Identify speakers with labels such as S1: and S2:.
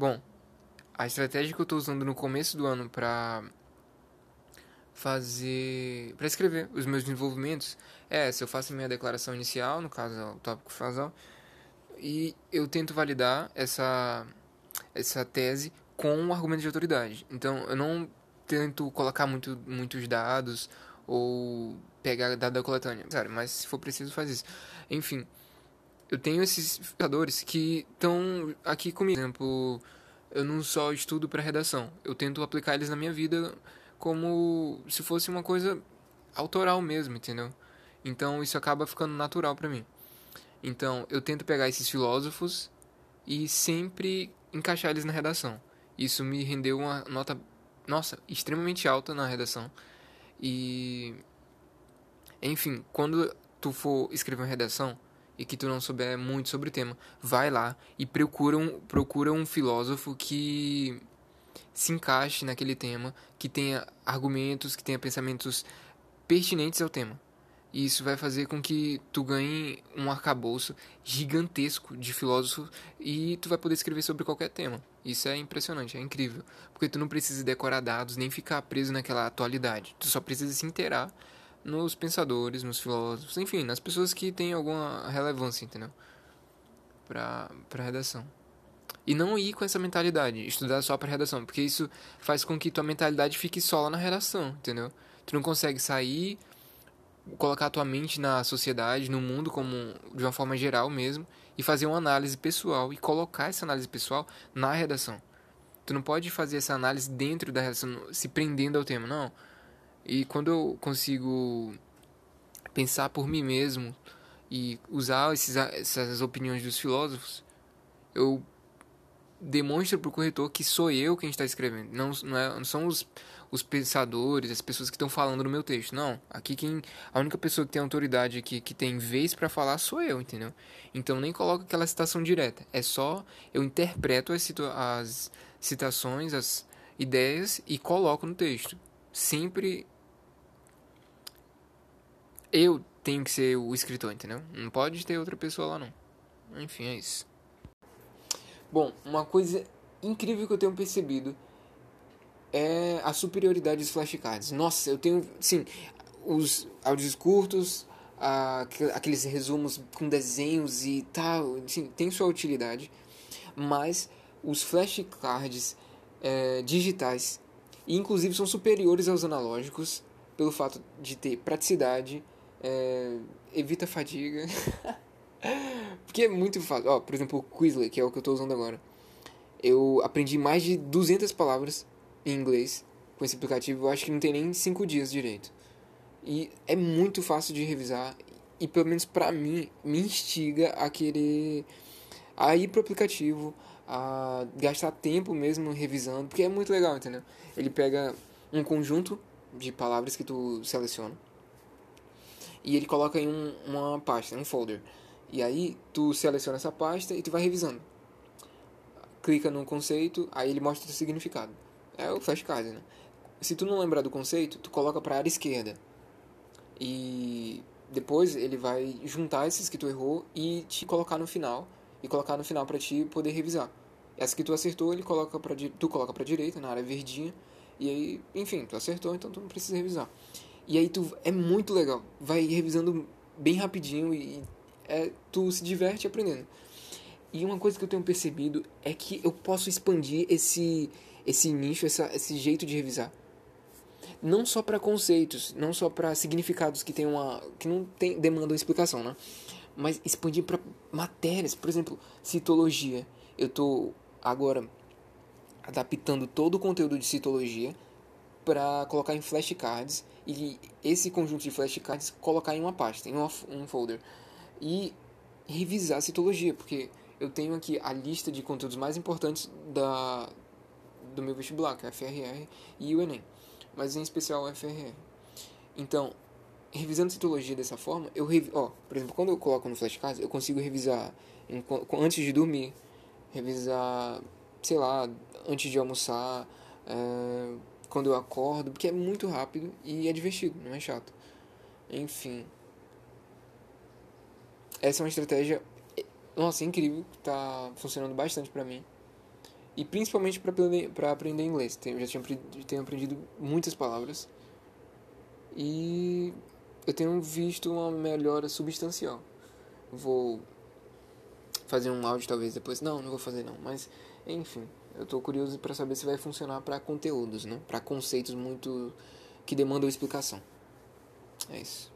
S1: Bom, a estratégia que eu estou usando no começo do ano para fazer para escrever os meus desenvolvimentos é se eu faço minha declaração inicial no caso é o tópico fasal e eu tento validar essa essa tese com um argumento de autoridade. Então eu não tento colocar muito muitos dados ou pegar dado da coletânea sabe mas se for preciso faz isso. Enfim eu tenho esses jogadores que estão aqui comigo por exemplo eu não só estudo para redação eu tento aplicar eles na minha vida como se fosse uma coisa autoral mesmo, entendeu? Então isso acaba ficando natural para mim. Então eu tento pegar esses filósofos e sempre encaixar eles na redação. Isso me rendeu uma nota, nossa, extremamente alta na redação. E enfim, quando tu for escrever uma redação e que tu não souber muito sobre o tema, vai lá e procura um, procura um filósofo que se encaixe naquele tema, que tenha argumentos, que tenha pensamentos pertinentes ao tema. E isso vai fazer com que tu ganhe um arcabouço gigantesco de filósofos e tu vai poder escrever sobre qualquer tema. Isso é impressionante, é incrível. Porque tu não precisa decorar dados nem ficar preso naquela atualidade. Tu só precisa se inteirar nos pensadores, nos filósofos, enfim, nas pessoas que têm alguma relevância, entendeu? Para a redação. E não ir com essa mentalidade, estudar só para redação, porque isso faz com que tua mentalidade fique só lá na redação, entendeu? Tu não consegue sair, colocar tua mente na sociedade, no mundo como de uma forma geral mesmo, e fazer uma análise pessoal e colocar essa análise pessoal na redação. Tu não pode fazer essa análise dentro da redação, se prendendo ao tema, não. E quando eu consigo pensar por mim mesmo e usar esses, essas opiniões dos filósofos, eu demonstra para o corretor que sou eu quem está escrevendo. Não, não, é, não são os, os pensadores, as pessoas que estão falando no meu texto. Não. Aqui quem. A única pessoa que tem autoridade aqui, que tem vez para falar, sou eu, entendeu? Então nem coloco aquela citação direta. É só eu interpreto as, as citações, as ideias e coloco no texto. Sempre. Eu tenho que ser o escritor, entendeu? Não pode ter outra pessoa lá, não. Enfim, é isso. Bom, uma coisa incrível que eu tenho percebido é a superioridade dos flashcards. Nossa, eu tenho, sim, os áudios curtos, aqueles resumos com desenhos e tal, sim, tem sua utilidade, mas os flashcards é, digitais, inclusive, são superiores aos analógicos pelo fato de ter praticidade, é, evita fadiga. Porque é muito fácil. Ó, por exemplo, o Quizlet, que é o que eu estou usando agora. Eu aprendi mais de 200 palavras em inglês com esse aplicativo. Eu acho que não tem nem 5 dias direito. E é muito fácil de revisar. E pelo menos pra mim, me instiga a querer a ir pro aplicativo, a gastar tempo mesmo revisando, porque é muito legal, entendeu? Ele pega um conjunto de palavras que tu seleciona e ele coloca em um, uma pasta, um folder. E aí tu seleciona essa pasta e tu vai revisando. Clica no conceito, aí ele mostra o significado. É o flashcard, né? Se tu não lembrar do conceito, tu coloca para a área esquerda. E depois ele vai juntar esses que tu errou e te colocar no final e colocar no final para ti poder revisar. Essa que tu acertou, ele coloca para tu coloca para direita na área verdinha e aí, enfim, tu acertou, então tu não precisa revisar. E aí tu é muito legal, vai revisando bem rapidinho e é, tu se diverte aprendendo. E uma coisa que eu tenho percebido é que eu posso expandir esse, esse nicho, essa, esse jeito de revisar. Não só para conceitos, não só para significados que tem uma que não tem demandam explicação, né? Mas expandir para matérias, por exemplo, citologia. Eu tô agora adaptando todo o conteúdo de citologia para colocar em flashcards e esse conjunto de flashcards colocar em uma pasta, em um folder e revisar a citologia, porque eu tenho aqui a lista de conteúdos mais importantes da, do meu vestibular, que é a FRR e o Enem, mas em especial a FRR. Então, revisando citologia dessa forma, eu revi ó, por exemplo, quando eu coloco no flashcards, eu consigo revisar antes de dormir, revisar, sei lá, antes de almoçar, é, quando eu acordo, porque é muito rápido e é divertido, não é chato. Enfim, essa é uma estratégia, nossa, incrível, que tá funcionando bastante para mim. e principalmente para aprender, aprender inglês. Eu já tinha tenho aprendido muitas palavras e eu tenho visto uma melhora substancial. Vou fazer um áudio talvez depois. Não, não vou fazer não, mas enfim, eu estou curioso para saber se vai funcionar para conteúdos, né? Para conceitos muito que demandam explicação. É isso.